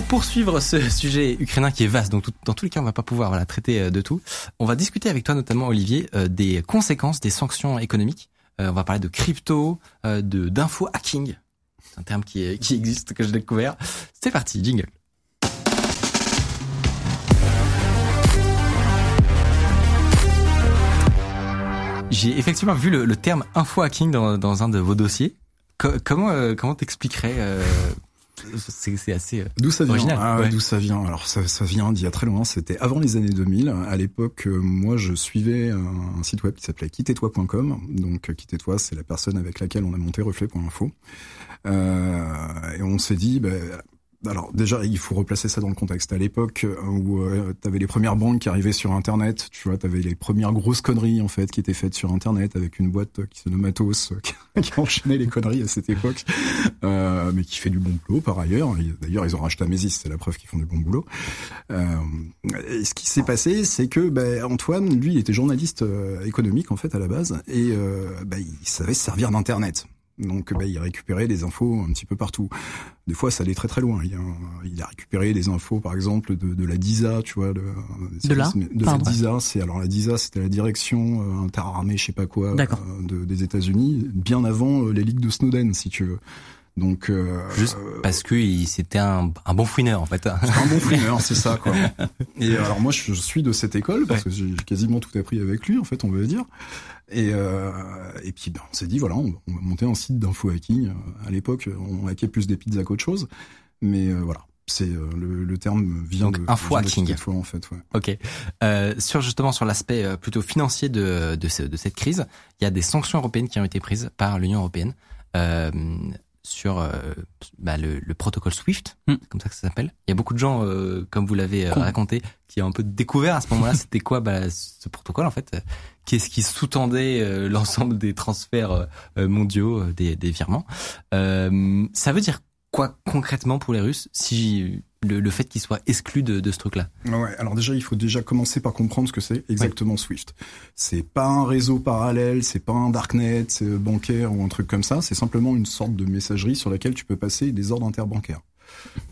Pour poursuivre ce sujet ukrainien qui est vaste, donc dans tous les cas on va pas pouvoir voilà, traiter euh, de tout, on va discuter avec toi notamment Olivier euh, des conséquences des sanctions économiques. Euh, on va parler de crypto, de d'info hacking. C'est un terme qui, existe que j'ai découvert. C'est parti, jingle. J'ai effectivement vu le, terme info hacking dans, un de vos dossiers. Co- comment comment t'expliquerais C'est assez. euh, D'où ça vient Ah, ouais. D'où ça vient Alors ça, ça vient d'il y a très loin. C'était avant les années 2000. À l'époque, euh, moi, je suivais un, site web qui s'appelait quittez-toi.com. Donc euh, quittez-toi, c'est la personne avec laquelle on a monté Reflet.info. Euh, et on s'est dit, ben, alors déjà, il faut replacer ça dans le contexte. À l'époque euh, où tu avais les premières banques qui arrivaient sur Internet, tu vois, tu avais les premières grosses conneries en fait qui étaient faites sur Internet avec une boîte qui se nomme Atos, euh, qui enchaînait les conneries à cette époque, euh, mais qui fait du bon boulot par ailleurs. D'ailleurs, ils ont racheté Amesis, c'est la preuve qu'ils font du bon boulot. Euh, ce qui s'est passé, c'est que ben, Antoine, lui, il était journaliste euh, économique en fait à la base, et euh, ben, il savait se servir d'Internet. Donc, ben, il récupérait des infos un petit peu partout. Des fois, ça allait très très loin. Il a, il a récupéré des infos, par exemple, de, de la DISA, tu vois, de, De la de la. DISA. C'est alors la DISA, c'était la direction euh, interarmée, je sais pas quoi, euh, de, des États-Unis, bien avant euh, les ligues de Snowden, si tu veux. Donc, euh, Juste parce que c'était un, un bon fouineur en fait. un bon fumeur, c'est ça, quoi. Et alors moi, je suis de cette école parce que j'ai quasiment tout appris avec lui, en fait, on veut dire. Et euh, et puis, ben, on s'est dit, voilà, on, on va monter un site d'info hacking. Euh, À l'époque, on hackait plus des pizzas qu'autre chose, mais euh, voilà, c'est euh, le, le terme vient Donc, de info de hacking. cette fois, en fait. Ouais. Ok. Euh, sur justement sur l'aspect euh, plutôt financier de, de, ce- de cette crise, il y a des sanctions européennes qui ont été prises par l'Union européenne euh, sur euh, bah, le, le protocole SWIFT, Hmm. comme ça que ça s'appelle. Il y a beaucoup de gens, euh, comme vous l'avez euh, Con. raconté, qui ont un peu découvert à ce moment-là c'était quoi bah, ce protocole en fait. Qu'est-ce qui sous-tendait l'ensemble des transferts mondiaux, des, des virements. Euh, ça veut dire quoi concrètement pour les Russes si le, le fait qu'ils soient exclus de, de ce truc-là? Ouais, alors déjà, il faut déjà commencer par comprendre ce que c'est exactement Swift. C'est pas un réseau parallèle, c'est pas un darknet c'est bancaire ou un truc comme ça, c'est simplement une sorte de messagerie sur laquelle tu peux passer des ordres interbancaires.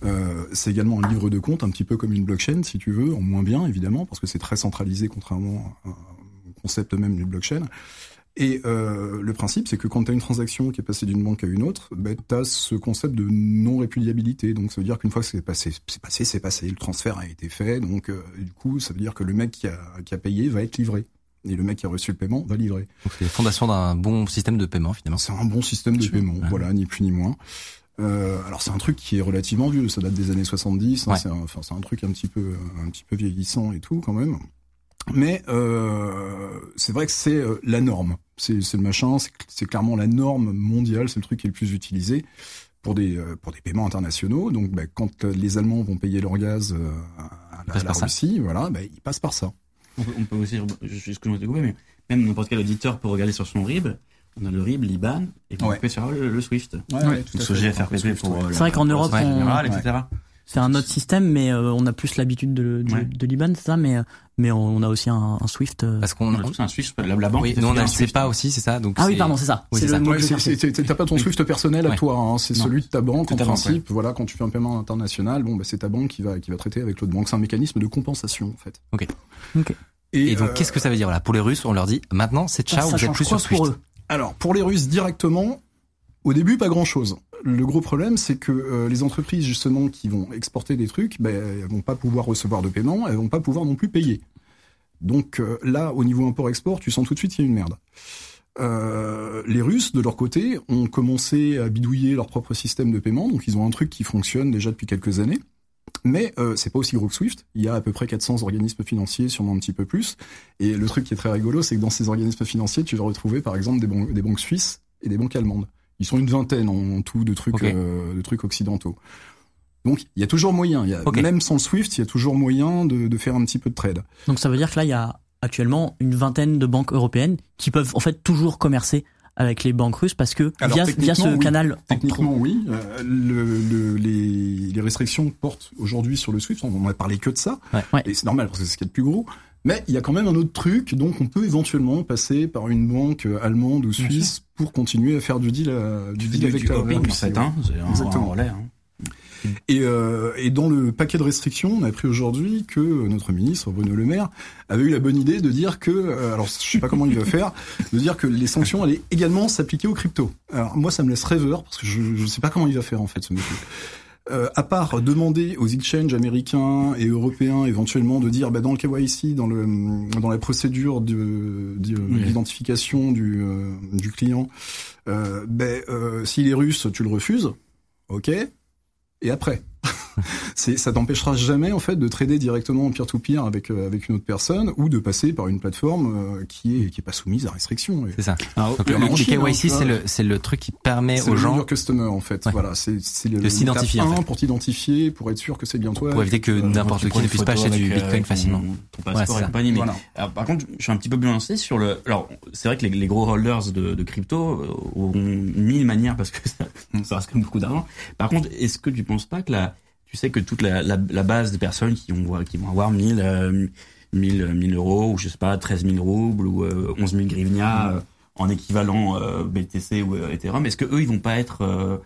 Euh, c'est également un livre de compte, un petit peu comme une blockchain, si tu veux, en moins bien, évidemment, parce que c'est très centralisé, contrairement au concept même d'une blockchain. Et euh, le principe, c'est que quand tu as une transaction qui est passée d'une banque à une autre, ben, tu as ce concept de non-répudiabilité. Donc ça veut dire qu'une fois que c'est passé, c'est passé, c'est passé, le transfert a été fait. Donc euh, du coup, ça veut dire que le mec qui a, qui a payé va être livré. Et le mec qui a reçu le paiement va livrer. Donc c'est les fondations d'un bon système de paiement finalement. C'est un bon système de paiement, ouais. voilà, ni plus ni moins. Euh, alors c'est un truc qui est relativement vieux, ça date des années 70, hein, Ouais. c'est un, enfin, c'est un truc un petit peu un petit peu vieillissant et tout quand même. Mais euh, c'est vrai que c'est euh, la norme, c'est le machin, c'est clairement la norme mondiale, c'est le truc qui est le plus utilisé pour des euh, pour des paiements internationaux. Donc bah, quand les Allemands vont payer leur gaz euh, à, la- à la par ça. Russie, voilà, bah, ils passent par ça. On peut, on peut aussi, je excuse-moi de couper, mais même n'importe quel auditeur peut regarder sur son RIB. On a le RIB, l'IBAN, et puis Ouais. on peut faire le, le SWIFT. Ouais, Donc ce GFRPP pour. euh, C'est vrai qu'en Europe, la- on- générale, Ouais. etc. C'est un autre système, mais euh, on a plus l'habitude de, de, Ouais. de l'IBAN, c'est ça, mais, euh, mais on a aussi un, un SWIFT. euh. Parce qu'on On a tous un SWIFT, la, la banque. oui, nous on a un le SWIFT. CEPA aussi, c'est ça. Donc Ah oui, pardon, c'est ça. Oui, Ouais, T'as pas ton Swift personnel à Ouais. toi, hein, c'est celui de ta banque en ta banque, principe. Voilà, quand tu fais un paiement international, bon, bah, c'est ta banque qui va qui va traiter avec l'autre banque. C'est un mécanisme de compensation en fait. Ok. Ok. Et donc euh, qu'est-ce que ça veut dire voilà pour les Russes On leur dit maintenant c'est ciao, vous êtes plus sur pour Swift. eux? Alors, pour les Russes directement, au début, pas grand-chose. Le gros problème, c'est que euh, les entreprises, justement, qui vont exporter des trucs, ben, elles vont pas pouvoir recevoir de paiement, elles vont pas pouvoir non plus payer. Donc euh, là, au niveau import-export, tu sens tout de suite qu'il y a une merde. Euh, les Russes, de leur côté, ont commencé à bidouiller leur propre système de paiement, donc ils ont un truc qui fonctionne déjà depuis quelques années. Mais euh, c'est pas aussi gros que Swift. Il y a à peu près 400 organismes financiers, sûrement un petit peu plus. Et le truc qui est très rigolo, c'est que dans ces organismes financiers, tu vas retrouver par exemple des, ban- des banques suisses et des banques allemandes. Ils sont une vingtaine en tout de trucs, euh, de trucs occidentaux. Donc il y a toujours moyen, il y a, même sans le Swift, il y a toujours moyen de, de faire un petit peu de trade. Donc ça veut dire que là, il y a actuellement une vingtaine de banques européennes qui peuvent en fait toujours commercer avec les banques russes parce que Alors, via, via ce oui. canal. Techniquement, oui. Euh, le, le- les, les restrictions portent aujourd'hui sur le Swift. On en a parlé que de ça. Ouais. Et c'est normal parce que c'est ce qui est le plus gros. Mais il y a quand même un autre truc. Donc, on peut éventuellement passer par une banque euh, allemande ou suisse pour continuer à faire du deal, euh, du deal avec du la, hopping, ouais. hein. C'est un, Exactement. un relais, hein. Et, euh, et dans le paquet de restrictions, on a appris aujourd'hui que notre ministre Bruno Le Maire avait eu la bonne idée de dire que, euh, alors je sais pas comment il va faire, de dire que les sanctions allaient également s'appliquer aux cryptos. Alors moi, ça me laisse rêveur parce que je je sais pas comment il va faire en fait ce monsieur. Euh, à part demander aux exchanges américains et européens éventuellement de dire bah, dans le KYC, dans le dans la procédure d'identification du euh, du client, euh, ben euh, s'il est russe, tu le refuses, ok. Et après, ça t'empêchera jamais en fait de trader directement en peer-to-peer avec euh, avec une autre personne ou de passer par une plateforme euh, qui est qui est pas soumise à restriction. Et C'est ça. Alors, Donc le, Chine, hein, KYC, c'est le, c'est le truc qui permet aux le gens, customer en fait. Ouais. Voilà, c'est c'est le De s'identifier, en fait. pour t'identifier, pour être sûr que c'est bien toi. pour éviter que Euh, n'importe qui ne puisse pas acheter du Bitcoin facilement. Ton passeport et compagnie. Mais par contre, je suis un petit peu plus lancé sur le. Alors, c'est vrai que les, les gros holders de, de crypto ont mille manières parce que ça, ça reste quand même beaucoup d'argent. Par contre, est-ce que tu penses pas que la, tu sais que toute la, la, la base des personnes qui ont qui vont avoir 1000 euh, 1000 1000 euros ou je sais pas 13 000 roubles ou euh, 11 000 grivnia euh, en équivalent euh, BTC ou euh, Ethereum, est-ce que eux ils vont pas être euh,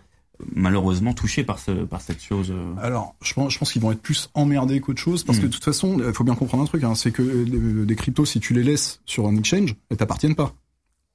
malheureusement touchés par ce par cette chose Alors, je pense, je pense qu'ils vont être plus emmerdés qu'autre chose, parce que Mm. de toute façon, il faut bien comprendre un truc, hein, c'est que des cryptos, si tu les laisses sur un exchange, elles t'appartiennent pas.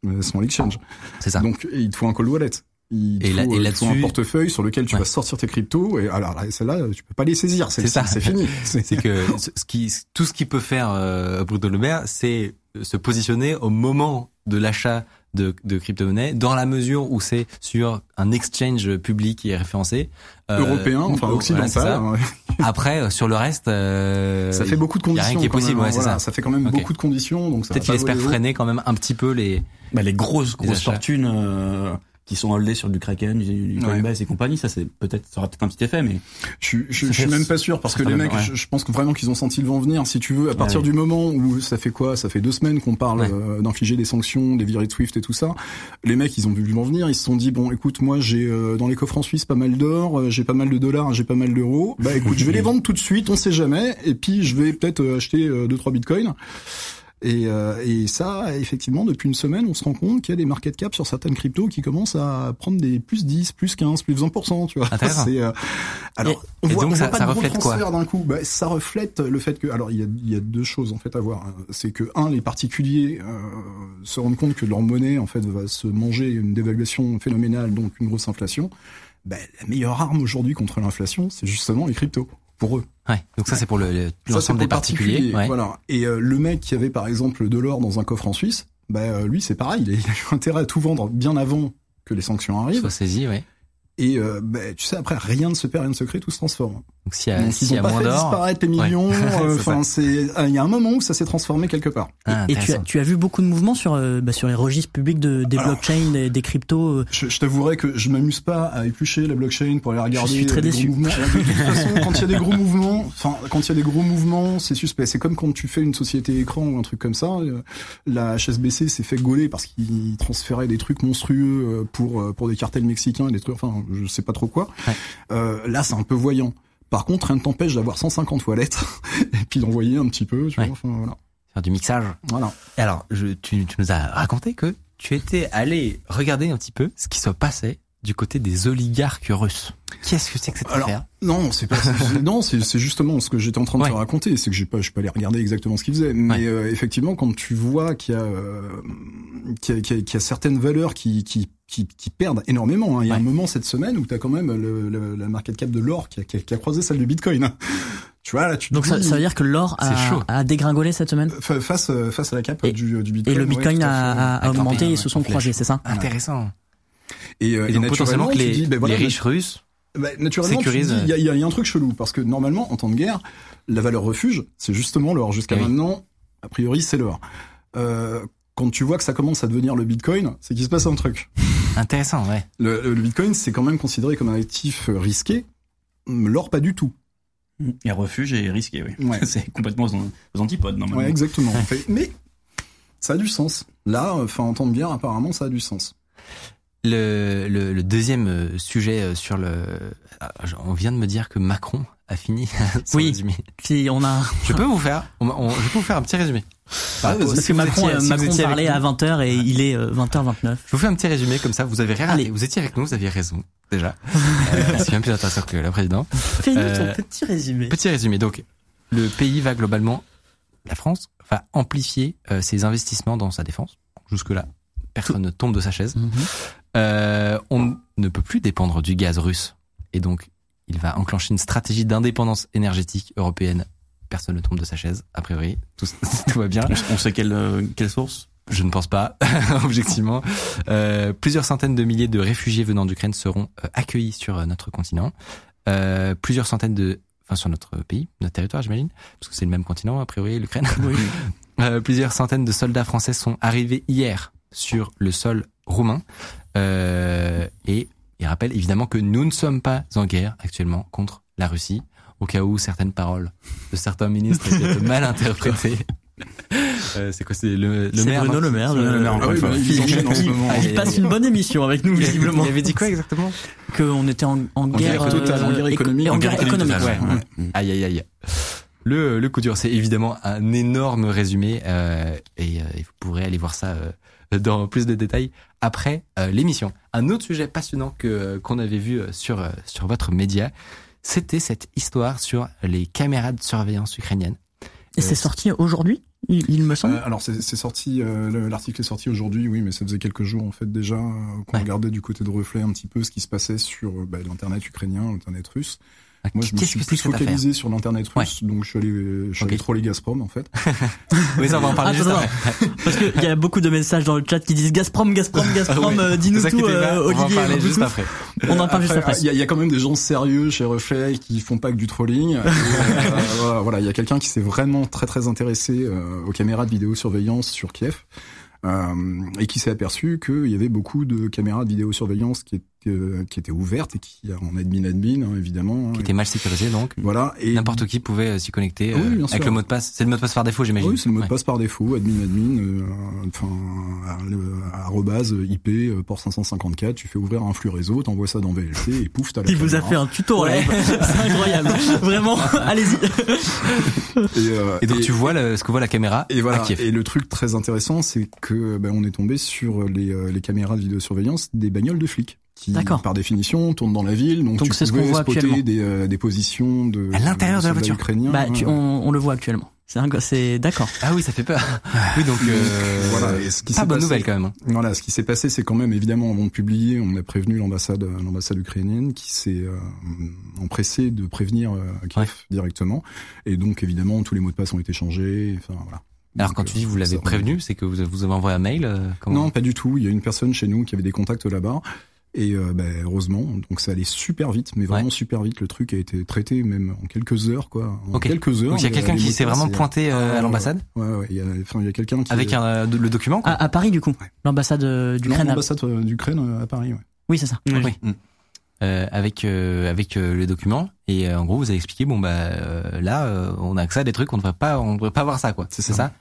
Elles sont à l'exchange. C'est ça. Donc, il te faut un cold wallet. Il Et là- et euh, faut un portefeuille sur lequel tu Ouais. vas sortir tes cryptos, et alors là, celle-là, tu peux pas les saisir. C'est ça. C'est fini. C'est que ce ce qui, tout ce qu'il peut faire euh, Bruno Le Maire, c'est se positionner au moment de l'achat de, de crypto-monnaie, dans la mesure où c'est sur un exchange public qui est référencé. euh, européen, enfin occidental. Après, euh, sur le reste, euh, ça fait beaucoup de y a conditions. rien qui est possible, même, ouais, c'est voilà, ça. Ça fait quand même beaucoup de conditions, donc ça peut-être qu'il espère freiner quand même un petit peu les. bah, les grosses grosses fortunes euh, qui sont holdées sur du Kraken, du, du Ouais. Coinbase et compagnie, ça c'est peut-être ça aura peut-être un petit effet, mais Je, je, je suis même pas sûr parce que les mecs, ouais. je, je pense que vraiment qu'ils ont senti le vent venir. Si tu veux, à partir Ouais. du moment où ça fait quoi, ça fait deux semaines qu'on parle euh, d'infliger des sanctions, des virées de Swift et tout ça. Les mecs, ils ont vu le vent venir. Ils se sont dit bon, écoute, moi j'ai euh, dans les coffres en Suisse pas mal d'or, euh, j'ai pas mal de dollars, j'ai pas mal d'euros. Bah écoute, je vais les vendre tout de suite, on sait jamais. Et puis je vais peut-être euh, acheter deux trois bitcoins. Et, euh, et ça, effectivement, depuis une semaine, on se rend compte qu'il y a des market caps sur certaines cryptos qui commencent à prendre des plus 10, plus 15, plus 20%, tu vois. C'est, euh, alors, on et voit, donc on ça- voit pas ça de gros reflète quoi d'un coup. Bah, ça reflète le fait que, alors, il y a, y a deux choses, en fait, à voir. C'est que, un, les particuliers euh, se rendent compte que leur monnaie, en fait, va se manger une dévaluation phénoménale, donc une grosse inflation. Bah, la meilleure arme aujourd'hui contre l'inflation, c'est justement les cryptos, pour eux. Ouais. Donc ça, c'est pour le- le- l'ensemble pour des le particuliers. particulier, ouais. Voilà. Et euh, le mec qui avait par exemple de l'or dans un coffre en Suisse, bah euh, lui c'est pareil, il a, il a eu intérêt à tout vendre bien avant que les sanctions arrivent. Soit saisi, ouais. Et euh, bah, tu sais après rien ne se perd, rien ne se crée, tout se transforme. Donc s'il y a, Donc, s'il ils y ont a pas moins fait disparaître les millions. Ouais. euh, Enfin c'est, euh, il y a un moment où ça s'est transformé quelque part. Ah, Et tu as, tu as vu beaucoup de mouvements sur, euh, bah, sur les registres publics de, des Alors- blockchains, des, des cryptos. Je, je t'avouerai que je m'amuse pas à éplucher la blockchain pour aller regarder. suis très les déçu. gros mouvements. De toute façon, quand il y a des gros mouvements, enfin quand il y a des gros mouvements, c'est suspect. C'est comme quand tu fais une société écran ou un truc comme ça. La HSBC s'est fait gauler parce qu'ils transféraient des trucs monstrueux pour pour des cartels mexicains, des trucs, enfin je sais pas trop quoi. Ouais. Euh, là, c'est un peu voyant. Par contre, rien ne t'empêche d'avoir 150 toilettes et puis d'envoyer un petit peu. Tu Ouais. vois, enfin, voilà. Faire du mixage. voilà. Et alors, je, tu, tu nous as raconté que tu étais allé regarder un petit peu ce qui se passait du côté des oligarques russes. Qu'est-ce que c'est que cette Alors, affaire? Non, c'est pas. non, c'est c'est justement ce que j'étais en train de Ouais. te raconter. C'est que j'ai pas, je suis pas allé regarder exactement ce qu'ils faisaient. Mais Ouais. euh, effectivement, quand tu vois qu'il y a, euh, qu'il y qu'il y a certaines valeurs qui, qui, qui, qui perdent énormément. hein. Il y a Ouais. un moment cette semaine où tu as quand même le, le- la market cap de l'or qui a, qui a- qui a croisé celle du Bitcoin. hein. Tu vois là, tu te Donc ça, dis, ça veut dire que l'or a, a dégringolé cette semaine fa- face euh, face à la cap Et- du, du et Bitcoin. le ouais, Bitcoin à a, a- augmenté et se sont ouais, croisés, c'est ça Intéressant. Et, euh, Et donc potentiellement naturellement, que les, dis, ben voilà, les riches russes, Bah, naturellement, il y a, il y y a un truc chelou parce que normalement, en temps de guerre, la valeur refuge, c'est justement l'or. Jusqu'à Eh oui. maintenant, a priori, c'est l'or. Euh, quand tu vois que ça commence à devenir le Bitcoin, c'est qu'il se passe un truc. Intéressant, ouais. Le, le Bitcoin, c'est quand même considéré comme un actif risqué. L'or, pas du tout. Et refuge et risqué, oui. Ouais. c'est complètement aux, antipodes, normalement. Ouais, exactement. En fait. Mais ça a du sens. Là, enfin, entendre bien, apparemment, ça a du sens. Le, le, le deuxième euh, sujet euh, sur le... ah, On vient de me dire que Macron a fini son Oui. résumé. Si on a Je peux vous faire, on- on- je peux vous faire un petit résumé. Ah, si parce que vous Macron, étiez- euh, si Macron parlait à 20h et il est euh, 20h29. Je vous fais un petit résumé comme ça, vous avez rien Allez. Vous étiez avec nous, vous aviez raison, déjà. Euh, c'est bien plus intéressant que la présidente. Fais-nous Euh, ton petit résumé. Petit résumé. Donc, le pays va globalement, la France, va amplifier euh, ses investissements dans sa défense. Jusque-là, personne ne tombe de sa chaise. Mhm. Euh, on ne peut plus dépendre du gaz russe. Et donc, il va enclencher une stratégie d'indépendance énergétique européenne. Personne ne tombe de sa chaise, a priori. Tout, tout va bien. On, sait quelle, euh, quelle source? Je ne pense pas, objectivement. Euh, plusieurs centaines de milliers de réfugiés venant d'Ukraine seront euh, accueillis sur euh, notre continent. Euh, plusieurs centaines de, enfin sur notre pays, notre territoire, j'imagine, parce que c'est le même continent a priori, l'Ukraine. Euh, plusieurs centaines de soldats français sont arrivés hier sur le sol roumain. Euh, et il rappelle évidemment que nous ne sommes pas en guerre actuellement contre la Russie, au cas où certaines paroles de certains ministres aient été mal interprétées. Euh, c'est quoi C'est le, le C'est maire Bruno non Le Maire. Bruno le- Le Maire, encore Ah oui, une fois. bah. Ah, Il passe une bonne émission avec nous, visiblement. Il avait dit quoi exactement? Qu'on était en, en guerre, guerre totale, en guerre éco- économique. En, En guerre guerre économique. totale, ouais. ouais. Aïe aïe aïe. Le, le coup dur, c'est évidemment un énorme résumé euh, et, euh, et vous pourrez aller voir ça euh, dans plus de détails après euh, l'émission. Un autre sujet passionnant que qu'on avait vu euh, sur euh, sur votre média, c'était cette histoire sur les caméras de surveillance ukrainiennes. Et c'est sorti aujourd'hui, il, il me semble. Euh, alors c'est c'est sorti, euh, le- l'article est sorti aujourd'hui, oui, mais ça faisait quelques jours en fait déjà euh, qu'on Ouais. regardait du côté de reflet un petit peu ce qui se passait sur euh, bah, l'internet ukrainien, l'internet russe. Ah, Moi, je me suis plus focalisé sur l'internet russe, donc je suis allé, je suis allé troller Gazprom en fait. Oui, ça on va en parler Attends, juste après. Parce qu'il y a beaucoup de messages dans le chat qui disent Gazprom, Gazprom, Gazprom, Ah oui. euh, dis-nous tout, euh, on va en Olivier. parler dis-nous juste après. On en parle juste après. Il y, a- il y a quand même des gens sérieux chez Reflet qui font pas que du trolling. Et, euh, voilà, voilà, il y a quelqu'un qui s'est vraiment très très intéressé euh, aux caméras de vidéosurveillance sur Kiev. Euh, et qui s'est aperçu qu'il y avait beaucoup de caméras de vidéosurveillance qui étaient, euh, qui étaient ouvertes et qui en admin admin hein, évidemment. Qui hein, était mal sécurisé donc. voilà et N'importe qui pouvait euh, s'y connecter Oui, euh, bien avec sûr. le mot de passe. C'est le mot de passe par défaut, j'imagine. Oui, c'est le mot de Ouais. passe par défaut, admin admin, euh, enfin, arrobase IP port 554, tu fais ouvrir un flux réseau, t'envoies ça dans VLC et pouf, t'as la Il vous a fait un tuto Ouais. C'est incroyable. Vraiment, allez-y. Et, euh, Et donc et- tu vois le- ce que voit la caméra Et voilà. à Kiev. Et le truc très intéressant, c'est que ben, on est tombé sur les, les caméras de vidéosurveillance des bagnoles de flics. Qui, D'accord. par définition, tournent dans la ville. Donc, Donc tu c'est ce qu'on voit actuellement. des, euh, des positions de À l'intérieur de la voiture. Bah, tu- Ouais. on, on le voit actuellement. C'est un- c'est d'accord. Ah oui, ça fait peur. oui, donc euh, Voilà, et ce qui pas bonne passé- nouvelle quand même. hein. Voilà, ce qui s'est passé, c'est quand même évidemment avant de publier, on a prévenu l'ambassade, l'ambassade ukrainienne qui s'est euh, empressée de prévenir euh, Kiev directement. Et donc évidemment, tous les mots de passe ont été changés. Enfin voilà. Alors quand tu dis euh, vous l'avez prévenu, c'est que vous vous avez envoyé un mail euh, comment Non, pas du tout. Il y a une personne chez nous qui avait des contacts là-bas. Et euh, ben, heureusement, donc ça allait super vite, mais vraiment Ouais. super vite. Le truc a été traité même en quelques heures, quoi. En quelques heures. Donc il y a les- quelqu'un qui s'est vraiment pointé euh, à Ouais, l'ambassade Ouais, ouais. Il y a, enfin, il y a quelqu'un qui avec un, euh, le document quoi. À, à Paris, du coup. Ouais. L'ambassade euh, d'Ukraine. à- l'ambassade euh, d'Ukraine euh, à Paris. Ouais. Oui, c'est ça. Oui. Oui. Mm. Euh, avec euh, avec euh, le document et euh, en gros vous avez expliqué bon bah euh, là euh, on a accès à des trucs on devrait pas on devrait pas voir ça quoi. C'est C'est ça?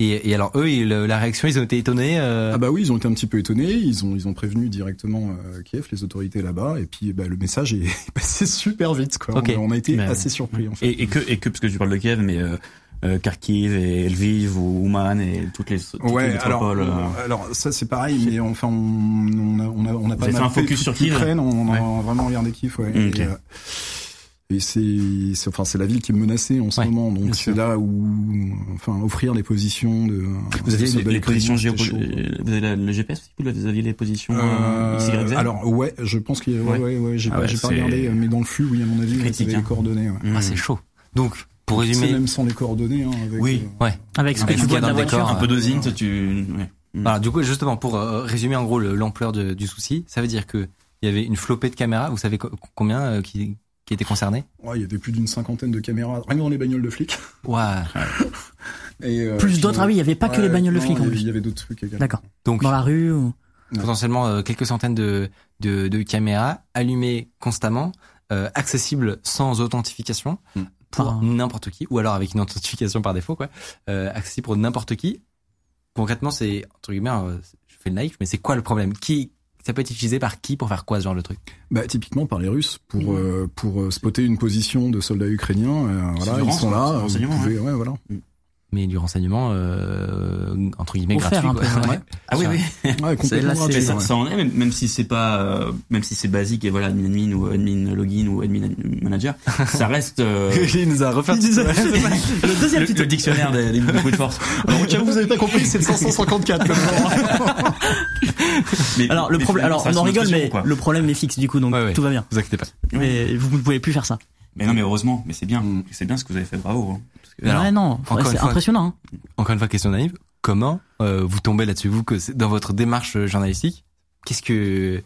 Et, et alors eux ils- la réaction ils ont été étonnés. euh, Ah bah oui, ils ont été un petit peu étonnés. Ils ont ils ont prévenu directement euh, Kiev, les autorités là-bas, et puis bah, le message est passé super vite. Quoi. Ok. On, a- on a été Mais- assez surpris en fait. Et, et que, et que, parce que tu parles de Kiev, mais euh, euh, Kharkiv et Lviv ou Ouman et toutes les, toutes les Ouais, alors, euh, alors ça c'est pareil, mais enfin on, on a on a on a pas mal fait un focus sur Kiev l'Ukraine, on, Ouais. a vraiment regardé Kiev, ouais. Ok. Et, euh, et c'est c'est- enfin c'est la ville qui est menacée en ce Ouais, moment, donc c'est là où enfin offrir les positions de Vous avez de les, les positions géopolitiques. chaud. Vous avez la- le GPS aussi Vous aviez les positions euh, Euh, XYZ alors ouais, je pense qu'il y a, ouais, Ouais. ouais, ouais, j'ai Ah pas, ouais, j'ai pas c'est regardé, mais dans le flux, oui, à mon avis, vous critique, avez hein. les coordonnées. Ouais. Mm. Ah c'est chaud. Donc pour C'est résumer même sans les coordonnées. Hein, avec, Oui. euh, ouais. Avec ce que tu ce qu'il y vois de dans le voiture. décor, un peu d'osine, tu. Ouais. Mm. Alors du coup justement pour euh, résumer en gros le- l'ampleur de- du souci, ça veut dire que il y avait une flopée de caméras. Vous savez co- combien euh, qui qui étaient concernés Ouais, il y avait plus d'une cinquantaine de caméras, rien que dans les bagnoles de flics. Ouais. Et, euh, Plus d'autres, euh, ah oui, il y avait pas que les bagnoles de flics en il y avait- plus. Il y avait d'autres trucs également. D'accord. Donc Dans la rue ou... potentiellement euh, quelques centaines de, de, de caméras allumées constamment, euh, accessibles sans authentification Hmm. pour n'importe qui, ou alors avec une authentification par défaut, quoi, euh, accessible pour n'importe qui. Concrètement, c'est entre guillemets, euh, je fais le naïf, mais c'est quoi le problème? Qui ça peut être utilisé par qui pour faire quoi ce genre de truc? Bah, typiquement par les Russes pour Mmh. euh, pour euh, spotter une position de soldats ukrainiens. euh, voilà, ils sont là. du vous renseignement, pouvez- ouais, voilà. Mais du renseignement euh, entre guillemets Offert gratuit. un quoi. peu, Ouais. Ah oui, oui. Ouais, complètement là, gratuit, ça, ouais. ça en est, même, même si c'est pas, euh, même si c'est basique et voilà, admin admin ou admin login ou admin manager, ça reste euh, Il nous a refait le deuxième le, tuto. le dictionnaire des, des brutes de force. Alors, au cas où vous avez pas compris, c'est le 554 comme. Mais- Alors le problème, alors on en rigole, mais quoi. le problème est fixe du coup, donc Ouais, ouais. tout va bien. Vous inquiétez pas. Mais vous ne pouvez plus faire ça. Mais non, mais heureusement, mais c'est bien, Mm. c'est bien ce que vous avez fait, bravo. hein. Parce que- alors, ouais, non, encore c'est une fois- impressionnant. hein. Encore une fois, question naïve. Comment euh, vous tombez là-dessus Vous, que c'est- dans votre démarche euh, journalistique, qu'est-ce que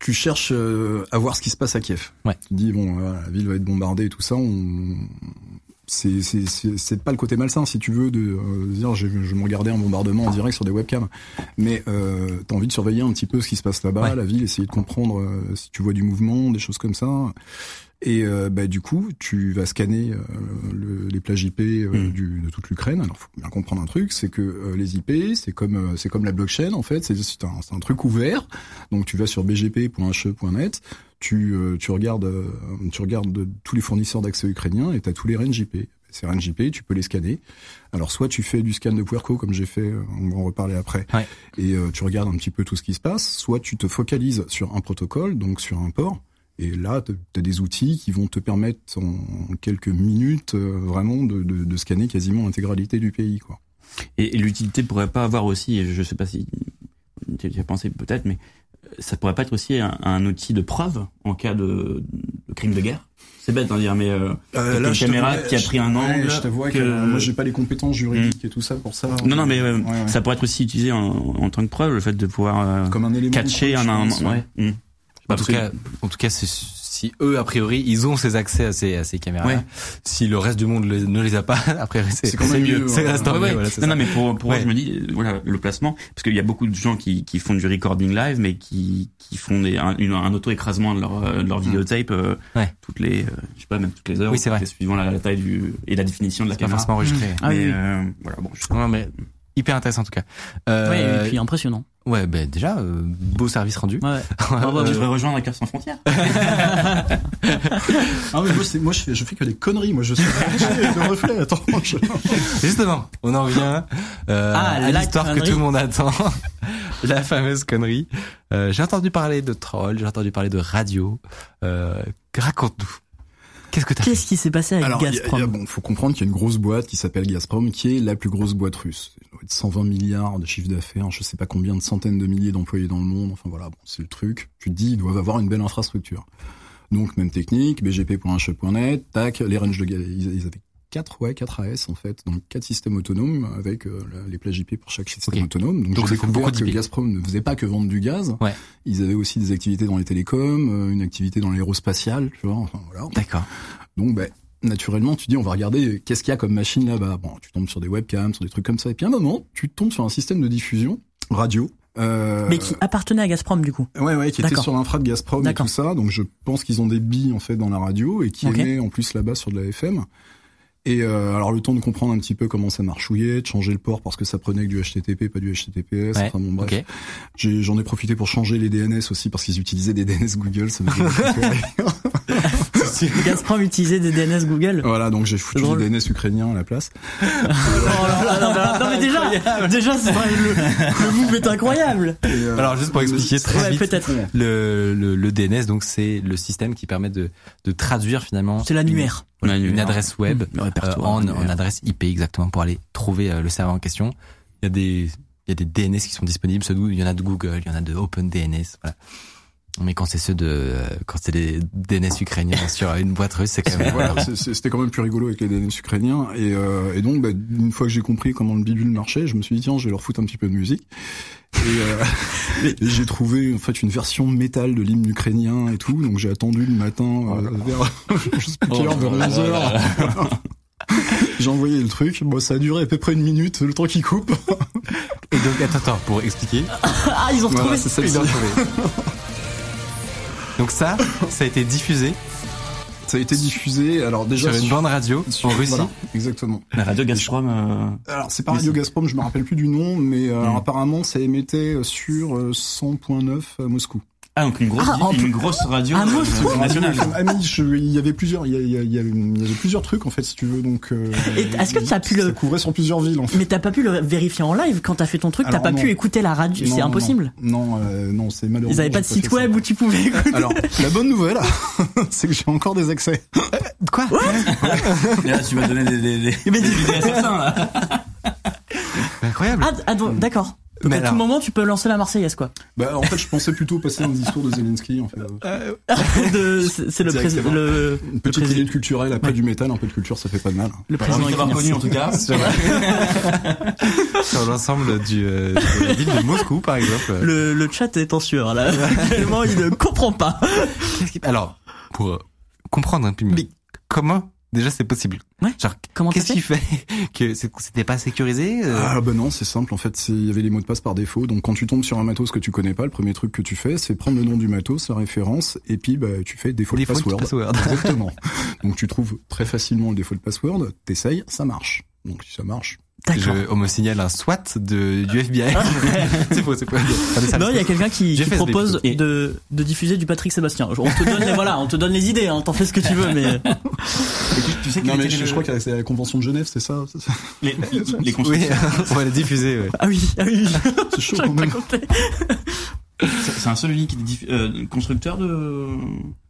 tu cherches euh, à voir ce qui se passe à Kiev. Ouais. Tu dis bon, voilà, la ville va être bombardée et tout ça. On... C'est pas le côté malsain si tu veux de euh, dire je, je me regarder un bombardement en direct sur des webcams, mais euh, t'as envie de surveiller un petit peu ce qui se passe là-bas, Ouais. la ville, essayer de comprendre euh, si tu vois du mouvement, des choses comme ça. Et euh, bah, du coup, tu vas scanner euh, le- les plages IP euh, Mm. du, de toute l'Ukraine. Alors, faut bien comprendre un truc, c'est que euh, les IP, c'est comme euh, c'est comme la blockchain en fait. C'est c'est un, un truc ouvert. Donc, tu vas sur bgp.he.net, tu euh, tu regardes euh, tu regardes de- tous les fournisseurs d'accès ukrainiens et t'as tous les ranges IP. Ces ranges IP, tu peux les scanner. Alors, soit tu fais du scan de Puerco comme j'ai fait, on va en reparler après, Ouais. et euh, tu regardes un petit peu tout ce qui se passe. Soit tu te focalises sur un protocole, donc sur un port. Et là, tu as des outils qui vont te permettre en quelques minutes euh, vraiment de, de, de scanner quasiment l'intégralité du pays. Quoi. Et, et l'utilité pourrait pas avoir aussi, et je sais pas si tu y as pensé peut-être, mais euh, ça pourrait pas être aussi un, un outil de preuve en cas de, de crime de guerre? C'est bête d'en dire, mais euh, Euh, là, une caméra t'avouerais- qui a pris un ouais, angle. je t'avoue que, que- euh, moi j'ai pas les compétences juridiques et tout ça pour ça. non, non, mais euh, Ouais, ouais. ça pourrait être aussi utilisé en, en tant que preuve, le fait de pouvoir euh, comme un élément. catcher un, un, ouais. Mm. En tout cas, en tout cas, c'est- si eux a priori ils ont ces accès à ces, à ces caméras, Ouais. si le reste du monde les- ne les a pas, a priori c'est C'est quand même mieux, ouais. Ouais, mieux, ouais. voilà, c'est non, mais pour, pour Ouais. moi, je me dis, euh, voilà, le placement, parce qu'il y a beaucoup de gens qui, qui font du recording live, mais qui, qui font des, un, auto-écrasement de leur, euh, de leur vidéotape, euh, Ouais. toutes les, euh, je sais pas, même toutes les heures. Oui, c'est vrai. Suivant la, la taille du, et la définition de la C'est pas caméra. forcément enregistré. Ah oui, Mais, oui. euh, voilà, bon, je Non, mais hyper intéressant en tout cas. Ouais, Euh, et puis impressionnant. Ouais, ben déjà euh, beau service rendu. Ouais. Euh, bah, je devrais rejoindre la Cars sans frontières. Ah mais moi, je, fais, je fais que des conneries. Moi je suis le reflet. Attends. je- Justement, on en vient euh, Ah, à la l'histoire que tout le monde attend, la fameuse connerie. Euh, j'ai entendu parler de troll, j'ai entendu parler de radio. Euh, Raconte-nous. Qu'est-ce que t'as fait Qu'est-ce qui s'est passé avec Alors, il y a- il y a- Gazprom? bon, faut comprendre qu'il y a une grosse boîte qui s'appelle Gazprom, qui est la plus grosse boîte russe. Être 120 milliards de chiffre d'affaires, je sais pas combien de centaines de milliers d'employés dans le monde. Enfin voilà, bon, c'est le truc. Tu te dis, ils doivent avoir une belle infrastructure. Donc même technique, bgp.he.net, tac, les ranges de ils, ils avaient quatre, ouais, quatre AS en fait, donc quatre systèmes autonomes avec euh, les plages IP pour chaque système autonome. Donc, Donc, j'ai découvert que. Gazprom ne faisait pas que vendre du gaz. Ouais. Ils avaient aussi des activités dans les télécoms, euh, une activité dans l'aérospatial, tu vois. Enfin voilà. D'accord. Donc, ben, naturellement, tu dis, on va regarder qu'est-ce qu'il y a comme machine là-bas. Bon, tu tombes sur des webcams, sur des trucs comme ça. Et puis, à un moment, tu tombes sur un système de diffusion radio. Euh, Mais qui appartenait à Gazprom du coup. Ouais, ouais, qui était sur l'infra de Gazprom et tout ça. Donc, je pense qu'ils ont des billes, en fait, dans la radio et qui Ok. émet en plus là-bas sur de la FM. Et euh, alors le temps de comprendre un petit peu comment ça marchouillait, de changer le port parce que ça prenait que du HTTP, pas du HTTPS. Ouais, Enfin bon bref. ok. J'ai- J'en ai, profité pour changer les DNS aussi parce qu'ils utilisaient des DNS Google. Ça Gazprom utilisait des DNS Google. voilà, donc j'ai foutu des DNS ukrainiens à la place. Oh là là, non, mais- non, mais déjà, déjà c'est vrai, le, le move est incroyable. Euh, Alors juste pour expliquer très Ouais, vite, le, le, le DNS donc c'est le système qui permet de, de traduire finalement C'est l'annuaire. une, une adresse web euh, en, adresse IP exactement pour aller trouver euh, le serveur en question. Il y a des il y a des DNS qui sont disponibles, il y en a de Google, il y en a de OpenDNS, voilà. Mais quand c'est ceux de, euh, quand c'est des DNS ukrainiens sur une boîte russe, c'est quand même. Voilà, c'était quand même plus rigolo avec les DNS ukrainiens. Et, euh, et donc, bah, une fois que j'ai compris comment le bidule marchait, je me suis dit tiens, je vais leur foutre un petit peu de musique. Et, euh, et j'ai trouvé en fait une version métal de l'hymne ukrainien et tout. Donc j'ai attendu le matin euh, vers je sais plus quelle heure, vers 11 heures. J'ai envoyé le truc. Bon, ça a duré à peu près une minute, le temps qu'il coupe. Et donc, attends, attends, pour expliquer. Ah, ils ont retrouvé. Voilà, c'est ça. Ils ont retrouvé. Donc ça, ça a été diffusé Ça a été diffusé. Alors déjà sur une bande radio sur- en Russie. voilà, exactement. La radio Gazprom. euh, Alors c'est pas Radio Gazprom, je me rappelle plus du nom, mais euh, Mm. apparemment ça émettait sur euh, 100.9 à Moscou. Ah, donc une grosse, Ah, en une plus- grosse radio Ah, euh, nationale. Ah il y avait plusieurs, il y, a- il y a- il y avait plusieurs trucs en fait si tu veux donc. euh, Et est-ce que t'as pu ça le- couvrait sur plusieurs villes en fait. Mais t'as pas pu le vérifier en live quand t'as fait ton truc, t'as pas non. pu écouter la radio, c'est impossible. Non, non, euh, non, c'est malheureux. Ils avaient pas de site web où tu pouvais écouter. Alors la bonne nouvelle, c'est que j'ai encore des accès. Quoi là, tu vas donner des, des, des, Mais des dis- idées à certains, là. Incroyable. Ah, ah, d'accord. Donc Mais à alors- tout moment, tu peux lancer la Marseillaise, quoi. Bah en fait je pensais plutôt passer un discours de Zelensky en fait. De- C'est c'est le, prés- Directement. le, Une le petite président- minute culturelle, après du métal, un peu de culture, ça fait pas de mal. le Ravi président de t'avoir connu, ukrainien. en tout cas. Sur l'ensemble du euh, de la ville de Moscou, par exemple. Le, le chat est en sueur, là. Actuellement, il ne comprend pas. Alors, pour euh, comprendre un peu mieux, Mais- comment déjà c'est possible Ouais. Genre, Comment qu'est-ce qui fait? que c'était pas sécurisé euh, Ah bah non, c'est simple en fait, c'est- il y avait les mots de passe par défaut. Donc quand tu tombes sur un matos que tu connais pas, le premier truc que tu fais, c'est prendre le nom du matos, la référence, et puis bah tu fais default, Default password. password. Exactement. Donc tu trouves très facilement le default password, t'essayes, ça marche. Donc si ça marche. Je, on me signale un SWAT de, du FBI. c'est faux, c'est faux. Non, il y a quelqu'un qui, qui propose de, de diffuser du Patrick Sébastien. On te donne les, voilà, on te donne les idées, hein, t'en fais ce que tu veux, mais tu, sais Non mais était je, crois que c'est la convention de Genève, c'est ça les, les, les Oui, on va le diffuser. Ouais. ah oui, ah oui, c'est chaud quand même. C'est un seul unique euh, constructeur de,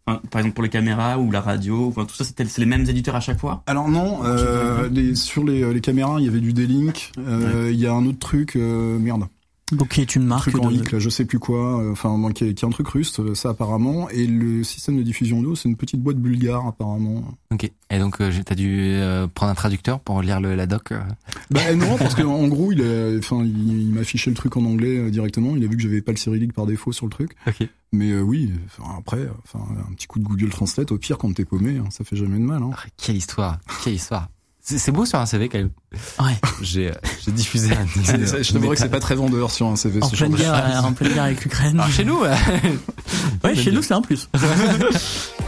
enfin, par exemple pour les caméras ou la radio, enfin tout ça, c'est les mêmes éditeurs à chaque fois? Alors non, euh, les, sur les, les caméras, il y avait du D-Link. euh, Il y a un autre truc, euh, merde, Donc, qui est une un marque truc en de... hic, là, je sais plus quoi. euh, Enfin, qui, est, qui est un truc russe, euh, ça apparemment. Et le système de diffusion audio, c'est une petite boîte bulgare apparemment. Ok. Et donc, euh, t'as dû euh, prendre un traducteur pour lire le, la doc. Bah non, parce que en gros, il, a- enfin, il, il m'a affiché le truc en anglais euh, directement. Il a vu que j'avais pas le cyrillique par défaut sur le truc. Ok. Mais euh, oui, enfin, après, enfin, un petit coup de Google Translate, au pire, quand t'es paumé, hein, ça fait jamais de mal. Hein. Ah, quelle histoire, quelle histoire. C'est beau sur un CV quand même. Ouais. J'ai euh, j'ai diffusé un. je t'avouerais que c'est pas très vendeur sur un CV. En ce pleine de guerre, choses. en pleine guerre avec l'Ukraine. Alors chez nous. euh, Ouais, chez nous, c'est un plus.